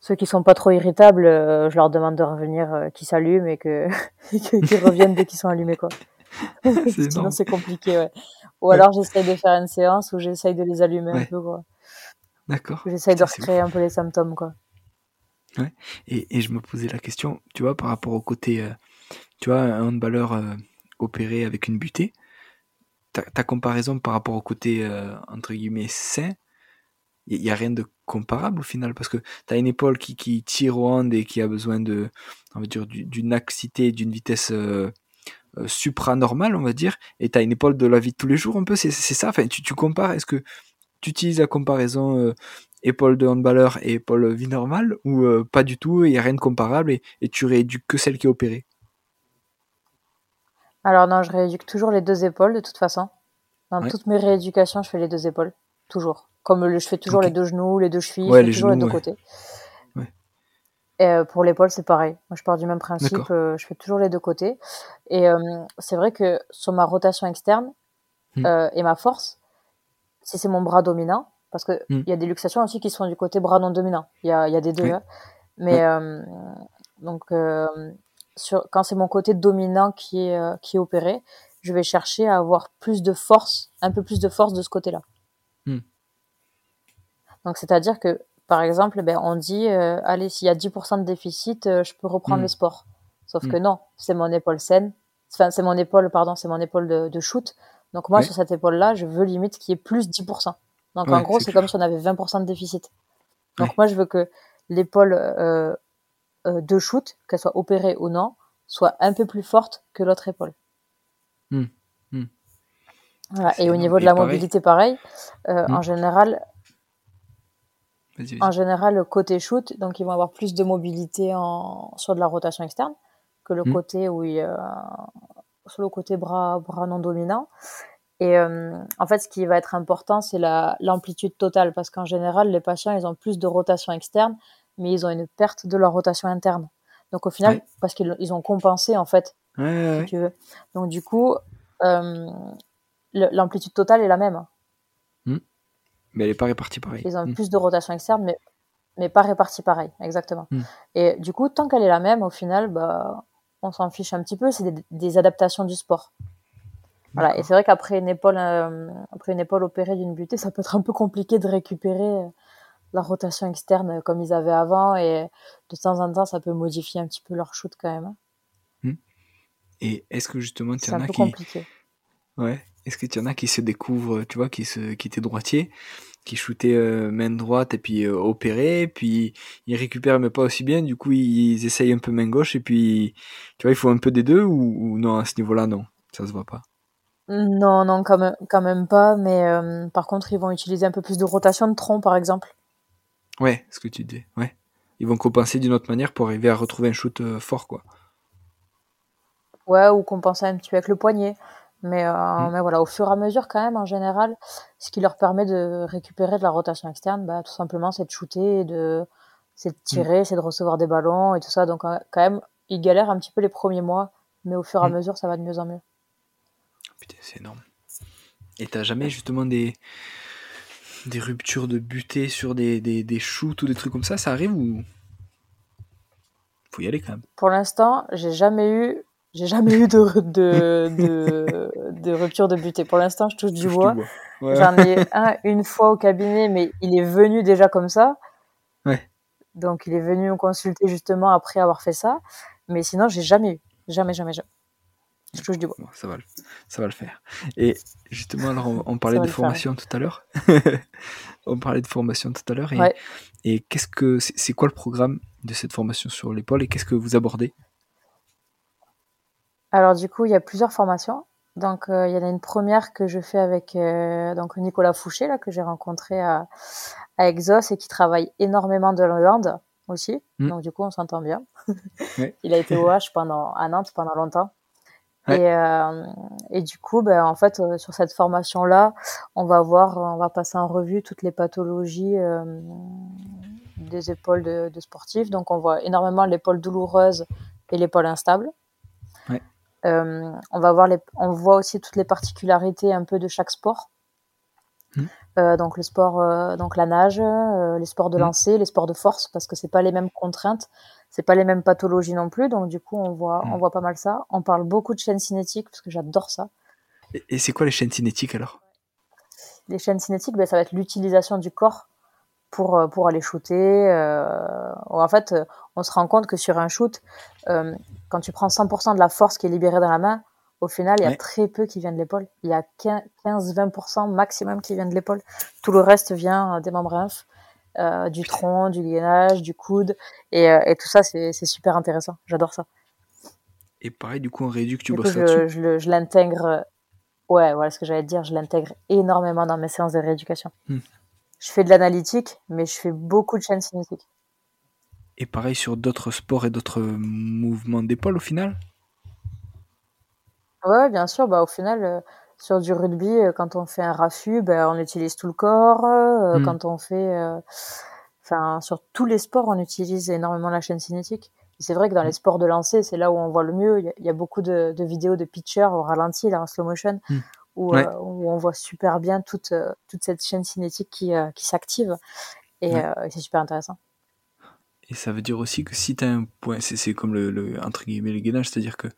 Ceux qui sont pas trop irritables, euh, je leur demande de revenir, euh, qu'ils s'allument et que qu'ils reviennent dès qu'ils sont allumés quoi. Sinon c'est compliqué ouais. Ou alors j'essaye de faire une séance où j'essaye de les allumer un peu quoi. D'accord. J'essaye de recréer un peu les symptômes quoi. Ouais. Et, et, je me posais la question, tu vois, par rapport au côté, euh, tu vois, un handballeur opéré avec une butée, ta, comparaison par rapport au côté entre guillemets sain, il y, a rien de comparable au final parce que tu as une épaule qui, qui tire au hand et qui a besoin de on va dire d'une axité d'une vitesse euh, euh, supranormale on va dire et tu as une épaule de la vie de tous les jours un peu c'est ça enfin tu, tu compares est-ce que tu utilises la comparaison euh, épaule de handballeur et épaule vie normale ou euh, pas du tout il y a rien de comparable et, et tu rééduques que celle qui est opérée? Alors non je rééduque toujours les deux épaules de toute façon dans toutes mes rééducations je fais les deux épaules toujours comme je fais toujours les deux genoux, les deux chevilles, je fais toujours les deux côtés. Et euh, pour l'épaule, c'est pareil. Moi, je pars du même principe. Euh, je fais toujours les deux côtés. Et euh, c'est vrai que sur ma rotation externe hmm. et ma force, si c'est mon bras dominant, parce que il y a des luxations aussi qui sont du côté bras non dominant. Il y a, y a des deux. Hein. Mais donc sur, quand c'est mon côté dominant qui est qui est opéré, je vais chercher à avoir plus de force, un peu plus de force de ce côté-là. Hmm. Donc, c'est-à-dire que, par exemple, ben, on dit, euh, allez, s'il y a 10% de déficit, euh, je peux reprendre hmm. les sports. Sauf que hmm. non, c'est mon épaule saine. Enfin, c'est mon épaule, pardon, c'est mon épaule de, shoot. Donc, moi, sur cette épaule-là, je veux limite qu'il y ait plus 10%. Donc, en gros, c'est comme si on avait 20% de déficit. Donc, moi, je veux que l'épaule euh, de shoot, qu'elle soit opérée ou non, soit un peu plus forte que l'autre épaule. Hmm. Hmm. Et au niveau de la mobilité, pareil. Euh, en hmm. général, en général, le côté shoot, donc ils vont avoir plus de mobilité en, sur de la rotation externe que le côté où il, sur le côté bras, bras non dominant. Et euh, en fait, ce qui va être important, c'est l'amplitude totale, parce qu'en général, les patients, ils ont plus de rotation externe, mais ils ont une perte de leur rotation interne. Donc au final, parce qu'ils ont compensé en fait tu veux. Donc du coup, euh, l'amplitude totale est la même. Hmm. Mais elle n'est pas répartie pareil. Ils ont hmm. plus de rotation externe, mais, mais pas répartie pareil, exactement. Hmm. Et du coup, tant qu'elle est la même, au final, bah, on s'en fiche un petit peu. C'est des, adaptations du sport. Voilà. Et c'est vrai qu'après une épaule, euh, après une épaule opérée d'une butée, ça peut être un peu compliqué de récupérer euh, la rotation externe comme ils avaient avant. Et de temps en temps, ça peut modifier un petit peu leur shoot quand même. Hein. Et est-ce que justement, tu en as qui. Compliqué. Ouais. Est-ce que tu en as qui se découvrent, tu vois, qui, se, qui étaient droitiers, qui shootaient euh, main droite et puis euh, opérés, puis ils récupèrent mais pas aussi bien, du coup ils essayent un peu main gauche et puis, tu vois, il faut un peu des deux ou, non, à ce niveau-là, non, ça se voit pas. Non, non, quand même, quand même pas, mais euh, par contre, ils vont utiliser un peu plus de rotation de tronc, par exemple. Ouais, ce que tu dis, ouais. Ils vont compenser d'une autre manière pour arriver à retrouver un shoot fort, quoi. Ouais, ou compenser un petit peu avec le poignet. Mais, euh, mm. mais voilà, au fur et à mesure, quand même, en général, ce qui leur permet de récupérer de la rotation externe, bah, tout simplement, c'est de shooter, de, c'est de tirer, mm. c'est de recevoir des ballons et tout ça. Donc, euh, quand même, ils galèrent un petit peu les premiers mois, mais au fur et à mm. mesure, ça va de mieux en mieux. Putain, c'est énorme. Et t'as jamais justement des, des ruptures de butée sur des, des, des shoots ou des trucs comme ça Ça arrive ou faut y aller quand même? Pour l'instant, j'ai jamais eu j'ai jamais eu de, de, de, de, rupture de butée. Pour l'instant, je touche du bois. J'en ai un une fois au cabinet, mais il est venu déjà comme ça. Ouais. Donc, il est venu me consulter justement après avoir fait ça. Mais sinon, j'ai jamais eu. Jamais, jamais, jamais. Je touche du bois. ça, va, ça va le faire. Et justement, alors, on, parlait de formation tout à l'heure. on parlait de formation tout à l'heure. Et, et qu'est-ce que c'est quoi le programme de cette formation sur l'épaule et qu'est-ce que vous abordez? Alors du coup, il y a plusieurs formations. Donc euh, il y en a une première que je fais avec euh, donc Nicolas Fouché là que j'ai rencontré à, à, Exos et qui travaille énormément de l'Hollande aussi. Hmm. Donc du coup, on s'entend bien. il a été au H pendant à Nantes pendant longtemps. Et, euh, et du coup, ben, en fait, sur cette formation-là, on va voir, on va passer en revue toutes les pathologies des épaules de, de sportifs. Donc, on voit énormément l'épaule douloureuse et l'épaule instable. Euh, on va voir les, on voit aussi toutes les particularités un peu de chaque sport. Euh, donc le sport, euh, donc la nage, les sports de hmm. lancer, les sports de force, parce que c'est pas les mêmes contraintes, c'est pas les mêmes pathologies non plus. Donc du coup, on voit, hmm. on voit pas mal ça. On parle beaucoup de chaînes cinétiques parce que j'adore ça. Et, c'est quoi les chaînes cinétiques alors? Les chaînes cinétiques, ben, ça va être l'utilisation du corps pour, pour aller shooter. en fait, on se rend compte que sur un shoot, quand tu prends 100% de la force qui est libérée dans la main, au final, il y a très peu qui vient de l'épaule. Il y a 15-20% maximum qui vient de l'épaule. Tout le reste vient des membres euh, du tronc, du gainage, du coude. Et, euh, et tout ça, c'est super intéressant. J'adore ça. Et pareil, du coup, on réduit que tu bosses là-dessus? Je, je l'intègre. Ouais, voilà ce que j'allais dire. Je l'intègre énormément dans mes séances de rééducation. Hmm. Je fais de l'analytique, mais je fais beaucoup de chaînes cinétiques. Et pareil sur d'autres sports et d'autres mouvements d'épaule au final? Ouais, bien sûr. Bah, au final, euh, sur du rugby, euh, quand on fait un raffut, bah, on utilise tout le corps. Euh, hmm. Quand on fait. Enfin, sur tous les sports, on utilise énormément la chaîne cinétique. C'est vrai que dans les hmm. sports de lancer, c'est là où on voit le mieux. Il y, a, beaucoup de, vidéos de pitchers au ralenti, là, en slow motion, hmm. où, où, on voit super bien toute, toute cette chaîne cinétique qui, qui s'active. Et, et c'est super intéressant. Et ça veut dire aussi que si tu as un point, c'est comme le, le, entre guillemets le gainage, c'est-à-dire que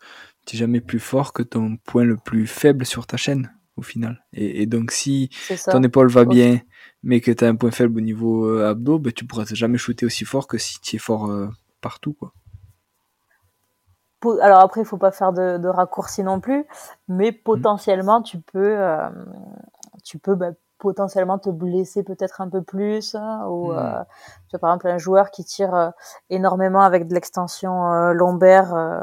tu n'es jamais plus fort que ton point le plus faible sur ta chaîne au final. Et, et donc si ton épaule va bien, mais que tu as un point faible au niveau euh, abdos, ben, tu pourras jamais shooter aussi fort que si tu es fort euh, partout. quoi. Alors après, il faut pas faire de, de raccourcis non plus, mais mmh. potentiellement, tu peux, euh, tu peux bah, potentiellement te blesser peut-être un peu plus hein, ou hmm. euh, tu vois, par exemple un joueur qui tire euh, énormément avec de l'extension euh, lombaire euh,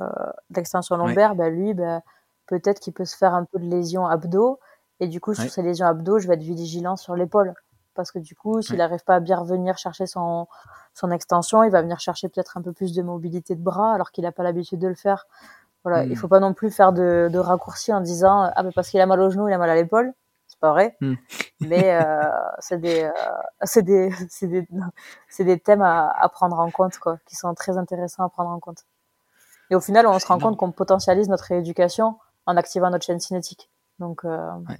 l'extension lombaire bah, lui bah, peut-être qu'il peut se faire un peu de lésions abdos et du coup sur ces lésions abdos je vais être vigilant sur l'épaule. Parce que du coup s'il n'arrive pas à bien revenir chercher son son extension il va venir chercher peut-être un peu plus de mobilité de bras alors qu'il n'a pas l'habitude de le faire. Voilà il hmm. faut pas non plus faire de, de raccourcis en disant ah mais parce qu'il a mal au genou il a mal à l'épaule c'est pas vrai. Hmm. Mais euh, c'est des, euh, c'est des, c'est des, des thèmes à, à, prendre en compte, quoi, qui sont très intéressants à prendre en compte. Et au final, on se rend compte qu'on potentialise notre rééducation en activant notre chaîne cinétique. Donc. Euh... Ouais.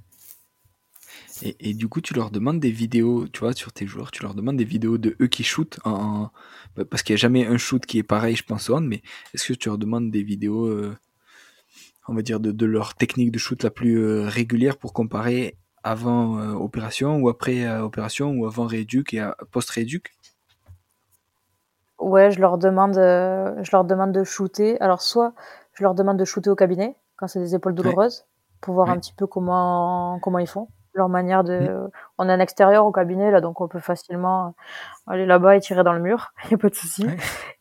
Et, et, du coup, tu leur demandes des vidéos, tu vois, sur tes joueurs, tu leur demandes des vidéos de eux qui shootent, en, bah, parce qu'il n'y a jamais un shoot qui est pareil, je pense, au mais est-ce que tu leur demandes des vidéos, euh, on va dire, de, de, leur technique de shoot la plus euh, régulière pour comparer avant euh, opération ou après euh, opération ou avant rééduc et post-rééduc? Ouais, je leur demande, euh, je leur demande de shooter. Alors soit je leur demande de shooter au cabinet quand c'est des épaules douloureuses pour voir un petit peu comment comment ils font, leur manière de. On est un extérieur au cabinet là, donc on peut facilement aller là-bas et tirer dans le mur, il y a pas de souci.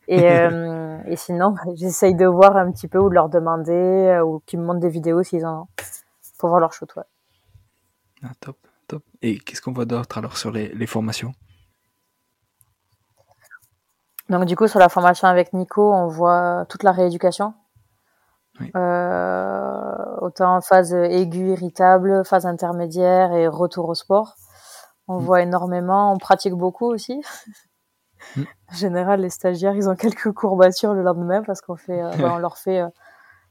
Et, et sinon, j'essaye de voir un petit peu ou de leur demander ou qu'ils me montrent des vidéos s'ils en ont pour voir leur shoot. Ouais. Ah, top, top. Et qu'est-ce qu'on voit d'autre alors sur les, les, formations? Donc du coup sur la formation avec Nico, on voit toute la rééducation. Euh, autant phase aiguë, irritable, phase intermédiaire et retour au sport. On mm. voit énormément, on pratique beaucoup aussi. Mm. En général, les stagiaires, ils ont quelques courbatures le lendemain parce qu'on fait, euh, on leur fait euh,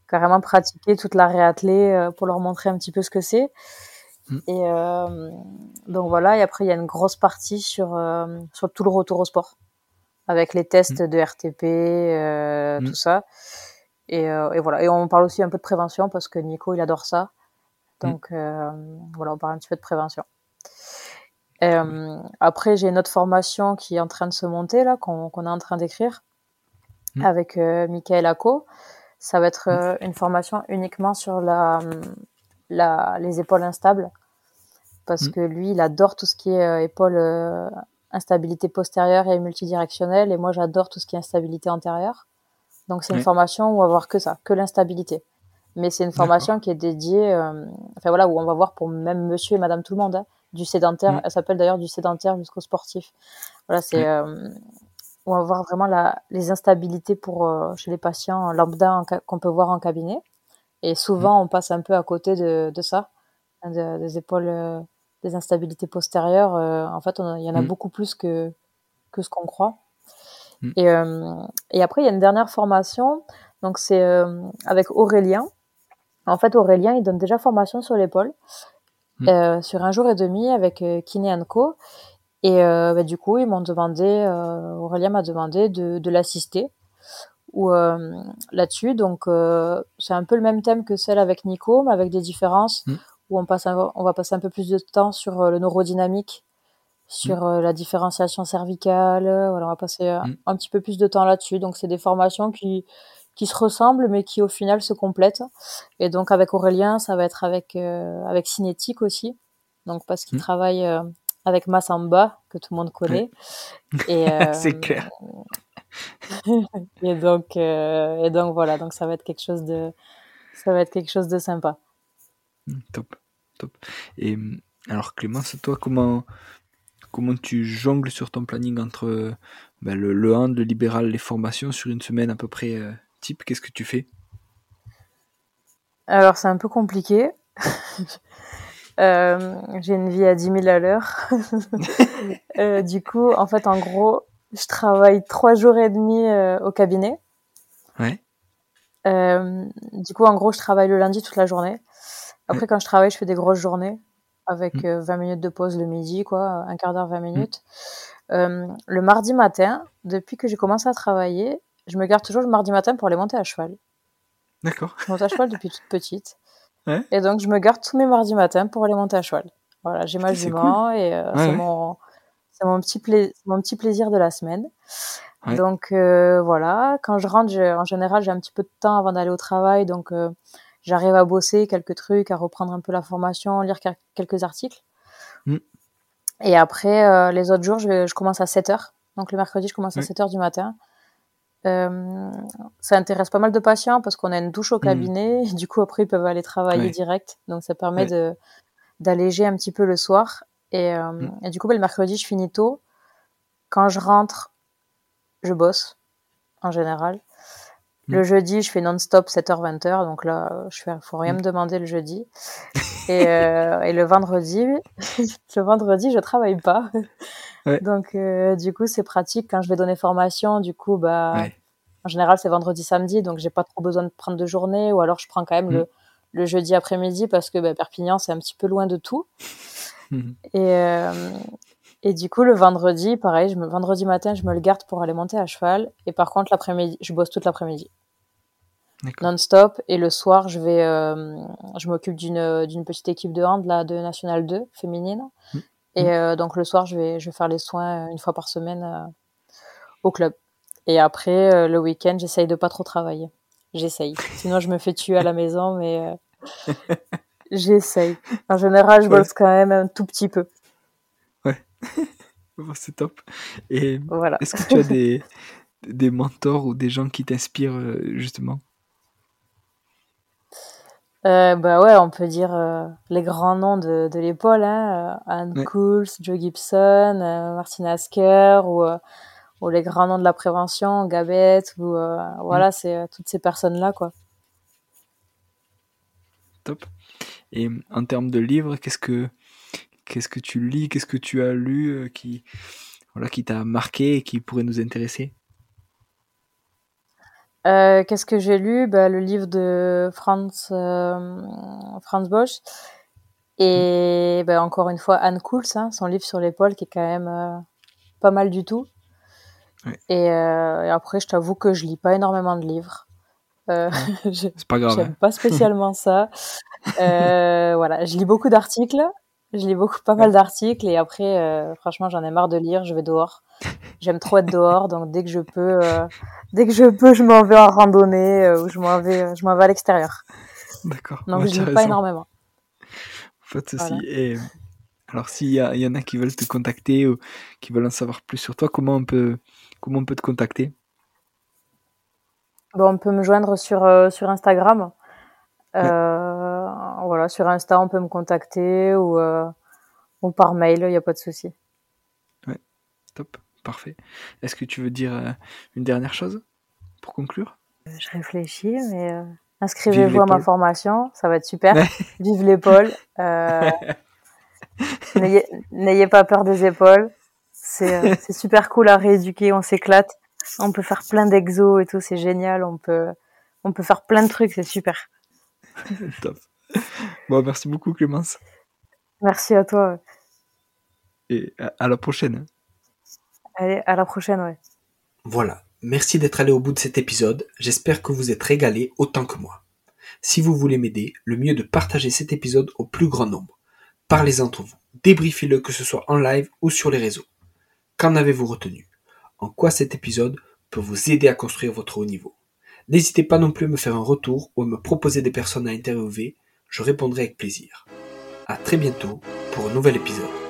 carrément pratiquer toute la réathlée pour leur montrer un petit peu ce que c'est. Mm. Et euh, donc voilà, et après il y a une grosse partie sur, euh, sur tout le retour au sport, avec les tests mm. de RTP, euh, mm. tout ça. Et, euh, et, voilà, et on parle aussi un peu de prévention parce que Nico il adore ça. Donc euh, voilà, on parle un petit peu de prévention. après j'ai une autre formation qui est en train de se monter là, qu'on est en train d'écrire avec Michael Acco. Ça va être une formation uniquement sur la la, les épaules instables parce mm. que lui, il adore tout ce qui est euh, épaules euh, instabilité postérieure et multidirectionnelle et moi j'adore tout ce qui est instabilité antérieure. Donc c'est une formation où on va voir que ça, que l'instabilité. Mais c'est une formation qui est dédiée, euh, enfin voilà, où on va voir pour même monsieur et madame tout le monde, hein, du sédentaire, mm. elle s'appelle d'ailleurs du sédentaire jusqu'au sportif. Voilà, c'est, on va voir vraiment la, les instabilités pour, chez les patients lambda qu'on peut voir en cabinet. Et souvent, on passe un peu à côté de, de ça, des épaules, euh, des instabilités postérieures. Euh, en fait, il y en a mm. beaucoup plus que, que ce qu'on croit. Mm. Et, euh, et après, il y a une dernière formation. Donc, c'est avec Aurélien. En fait, Aurélien, il donne déjà formation sur l'épaule, mm. sur un jour et demi avec Kiné Co. Et bah, du coup, ils m'ont demandé, Aurélien m'a demandé de, de l'assister ou euh, là-dessus. Donc euh, c'est un peu le même thème que celle avec Nico, mais avec des différences mm. où on passe on va passer un peu plus de temps sur euh, le neurodynamique, sur mm. la différenciation cervicale. Voilà, on va passer mm. un petit peu plus de temps là-dessus. Donc c'est des formations qui qui se ressemblent mais qui au final se complètent. Et donc avec Aurélien, ça va être avec avec Cinétique aussi. Donc parce qu'il travaille avec Massamba que tout le monde connaît. C'est clair. Et donc, euh, et donc voilà, donc ça va être quelque chose de, ça va être quelque chose de sympa. Hmm, top, top. Et alors Clémence, toi, comment, comment tu jongles sur ton planning entre ben, le, le hand, le libéral, les formations sur une semaine à peu près euh, type Qu'est-ce que tu fais? Alors c'est un peu compliqué. euh, j'ai une vie à 10 000 à l'heure. euh, du coup, en fait, en gros, je travaille trois jours et demi euh, au cabinet. Ouais. Euh, du coup, en gros, je travaille le lundi toute la journée. Après, quand je travaille, je fais des grosses journées avec Mm. euh, 20 minutes de pause le midi, quoi, un quart d'heure, 20 minutes. Euh, le mardi matin, depuis que j'ai commencé à travailler, je me garde toujours le mardi matin pour aller monter à cheval. D'accord. Je monte à cheval depuis toute petite. Ouais. Et donc, je me garde tous mes mardis matins pour aller monter à cheval. Voilà, j'ai ma jument et c'est mon, c'est mon petit pla- mon petit plaisir de la semaine. Ouais. Donc euh, voilà, quand je rentre, en général, j'ai un petit peu de temps avant d'aller au travail, donc euh, j'arrive à bosser quelques trucs, à reprendre un peu la formation, lire quel- quelques articles. Mm. Et après, euh, les autres jours, je, vais- je commence à 7 heures. Donc le mercredi, je commence à Ouais. 7 heures du matin. Ça intéresse pas mal de patients parce qu'on a une douche au Mm. cabinet. Et du coup, après, ils peuvent aller travailler Ouais. direct. Donc ça permet Ouais. de d'alléger un petit peu le soir. Et, euh, Mm. et du coup, ben, le mercredi, je finis tôt. Quand je rentre, je bosse, en général. Le Mm. jeudi, je fais non-stop 7h, 20h. Donc là, je fais, faut rien Mm. me demander le jeudi. Et, euh, et le vendredi, le vendredi, je travaille pas. Ouais. Donc, euh, du coup, c'est pratique quand je vais donner formation. Du coup, bah, Ouais. en général, c'est vendredi, samedi. Donc, j'ai pas trop besoin de prendre de journée. Ou alors, je prends quand même le, le jeudi après-midi parce que bah, Perpignan, c'est un petit peu loin de tout. Et, euh, et du coup, le vendredi, pareil, je me, vendredi matin, je me le garde pour aller monter à cheval. Et par contre, l'après-midi, je bosse toute l'après-midi, non-stop. Et le soir, je vais, euh, je m'occupe d'une d'une petite équipe de hand, là, de National 2, féminine. Mm. Et euh, donc, le soir, je vais, je vais faire les soins une fois par semaine au club. Et après, le week-end, j'essaye de pas trop travailler. J'essaye. Sinon, je me fais tuer à la maison, mais j'essaye. En général, je Ouais. bosse quand même un tout petit peu. Bon, c'est top. Et Voilà. est-ce que tu as des, des mentors ou des gens qui t'inspirent euh, justement? Euh, bah ouais, on peut dire euh, les grands noms de, de l'épaule, hein, euh, Anne Ouais. Cools, Joe Gibson, euh, Martin Asker, ou, ou les grands noms de la prévention, Gabette, ou voilà, c'est euh, toutes ces personnes-là, quoi. Top. Et euh, en termes de livres, qu'est-ce que qu'est-ce que tu lis, qu'est-ce que tu as lu euh, qui voilà qui t'a marqué et qui pourrait nous intéresser? Euh, Qu'est-ce que j'ai lu? Bah, Le livre de Franz, euh, Franz Bosch. Et bah, encore une fois, Anne Cools, hein, son livre sur l'épaule, qui est quand même euh, pas mal du tout. Ouais. Et, et après, je t'avoue que je lis pas énormément de livres. Euh, C'est pas grave. J'aime hein. pas spécialement ça. Euh, voilà, je lis beaucoup d'articles. Je lis beaucoup, pas mal d'articles et après, euh, franchement, j'en ai marre de lire. Je vais dehors. J'aime trop être dehors, donc dès que je peux, dès que je peux, je m'en vais en randonnée ou je m'en vais, je m'en vais à l'extérieur. D'accord. Donc Ouais, je lis pas énormément. Pas de souci. Voilà. Et alors, s'il y, y en a qui veulent te contacter ou qui veulent en savoir plus sur toi, comment on peut, comment on peut te contacter? Bon, on peut me joindre sur euh, sur Instagram. Euh, Voilà, sur Insta, on peut me contacter ou euh, ou par mail, il y a pas de souci. Top, parfait. Est-ce que tu veux dire une dernière chose pour conclure? Je réfléchis, mais inscrivez-vous à ma formation, ça va être super. Ouais. Vive l'épaule. N'ayez n'ayez pas peur des épaules. C'est c'est super cool à rééduquer, on s'éclate. On peut faire plein d'exos et tout, c'est génial. On peut on peut faire plein de trucs, c'est super. Top. Bon, merci beaucoup Clémence Merci à toi. et à, à la prochaine. Allez, à la prochaine, ouais. Voilà, merci d'être allé au bout de cet épisode, j'espère que vous êtes régalé autant que moi. Si vous voulez m'aider, le mieux est de partager cet épisode au plus grand nombre. Parlez-en entre vous, débriefez-le que ce soit en live ou sur les réseaux. Qu'en avez-vous retenu? En quoi cet épisode peut vous aider à construire votre haut niveau N'hésitez pas non plus à me faire un retour ou à me proposer des personnes à interviewer, je répondrai avec plaisir. À très bientôt pour un nouvel épisode.